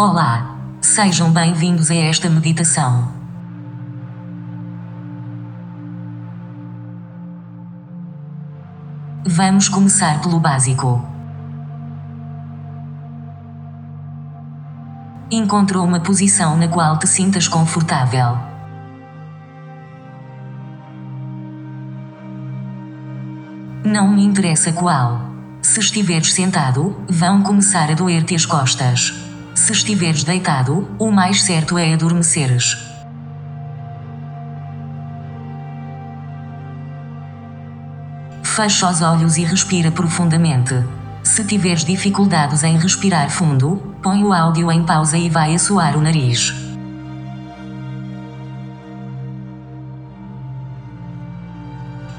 Olá! Sejam bem-vindos a esta meditação. Vamos começar pelo básico. Encontrou uma posição na qual te sintas confortável. Não me interessa qual. Se estiveres sentado, vão começar a doer-te as costas. Se estiveres deitado, o mais certo é adormeceres. Fecha os olhos e respira profundamente. Se tiveres dificuldades em respirar fundo, põe o áudio em pausa e vai assoar o nariz.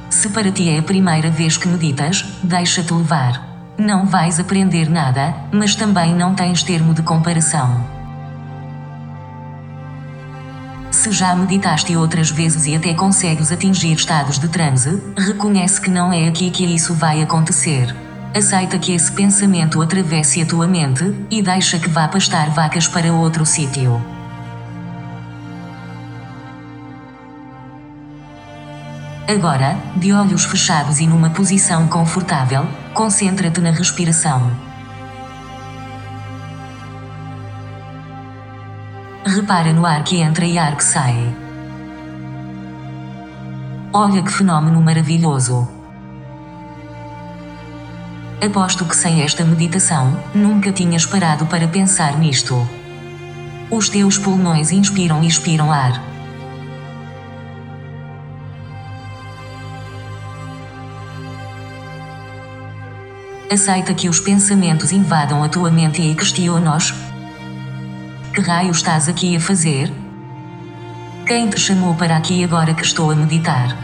Se para ti é a primeira vez que meditas, deixa-te levar. Não vais aprender nada, mas também não tens termo de comparação. Se já meditaste outras vezes e até consegues atingir estados de transe, reconhece que não é aqui que isso vai acontecer. Aceita que esse pensamento atravesse a tua mente e deixa que vá pastar vacas para outro sítio. Agora, de olhos fechados e numa posição confortável, concentra-te na respiração. Repara no ar que entra e ar que sai. Olha que fenômeno maravilhoso! Aposto que sem esta meditação, nunca tinhas parado para pensar nisto. Os teus pulmões inspiram e expiram ar. Aceita que os pensamentos invadam a tua mente e questiona-os. Que raio estás aqui a fazer? Quem te chamou para aqui agora que estou a meditar?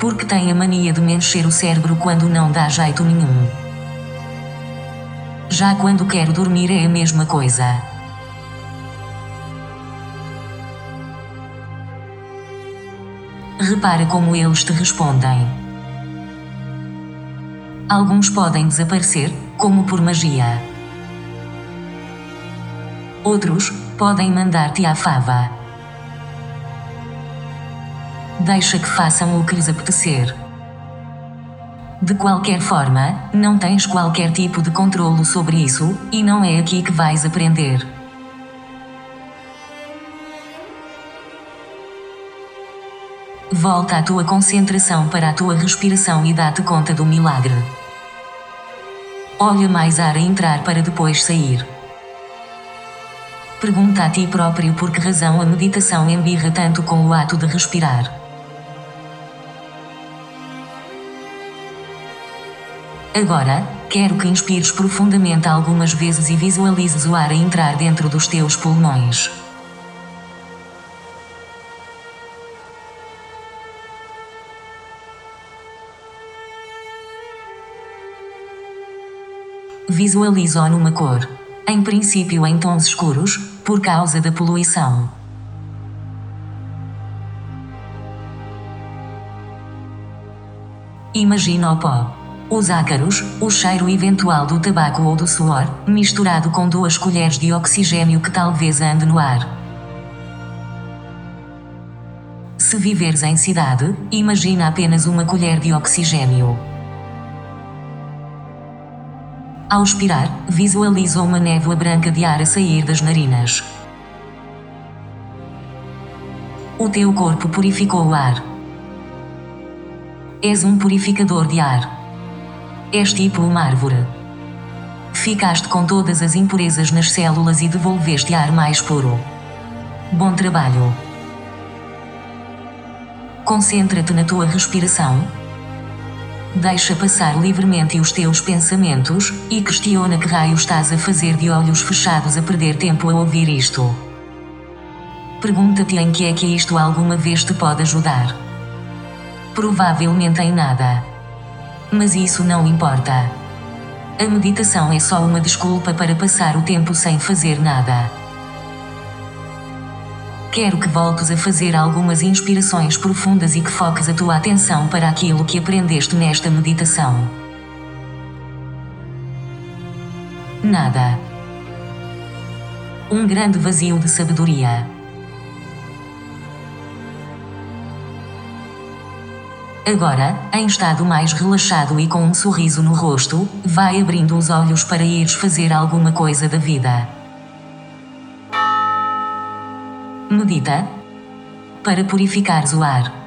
Porque tem a mania de me encher o cérebro quando não dá jeito nenhum. Já quando quero dormir é a mesma coisa. Repara como eles te respondem. Alguns podem desaparecer, como por magia. Outros podem mandar-te à fava. Deixa que façam o que lhes apetecer. De qualquer forma, não tens qualquer tipo de controlo sobre isso, e não é aqui que vais aprender. Volta a tua concentração para a tua respiração e dá-te conta do milagre. Olha mais ar a entrar para depois sair. Pergunta a ti próprio por que razão a meditação embirra tanto com o ato de respirar. Agora, quero que inspires profundamente algumas vezes e visualizes o ar a entrar dentro dos teus pulmões. Visualiza-o numa cor. Em princípio em tons escuros, por causa da poluição. Imagina o pó. Os ácaros, o cheiro eventual do tabaco ou do suor, misturado com duas colheres de oxigênio que talvez ande no ar. Se viveres em cidade, imagina apenas uma colher de oxigênio. Ao expirar, visualiza uma névoa branca de ar a sair das narinas. O teu corpo purificou o ar. És um purificador de ar. És tipo uma árvore. Ficaste com todas as impurezas nas células e devolveste ar mais puro. Bom trabalho. Concentra-te na tua respiração. Deixa passar livremente os teus pensamentos e questiona que raio estás a fazer de olhos fechados a perder tempo a ouvir isto. Pergunta-te em que é que isto alguma vez te pode ajudar. Provavelmente em nada. Mas isso não importa. A meditação é só uma desculpa para passar o tempo sem fazer nada. Quero que voltes a fazer algumas inspirações profundas e que foques a tua atenção para aquilo que aprendeste nesta meditação. Nada. Um grande vazio de sabedoria. Agora, em estado mais relaxado e com um sorriso no rosto, vai abrindo os olhos para ires fazer alguma coisa da vida. Medita. Para purificares o ar.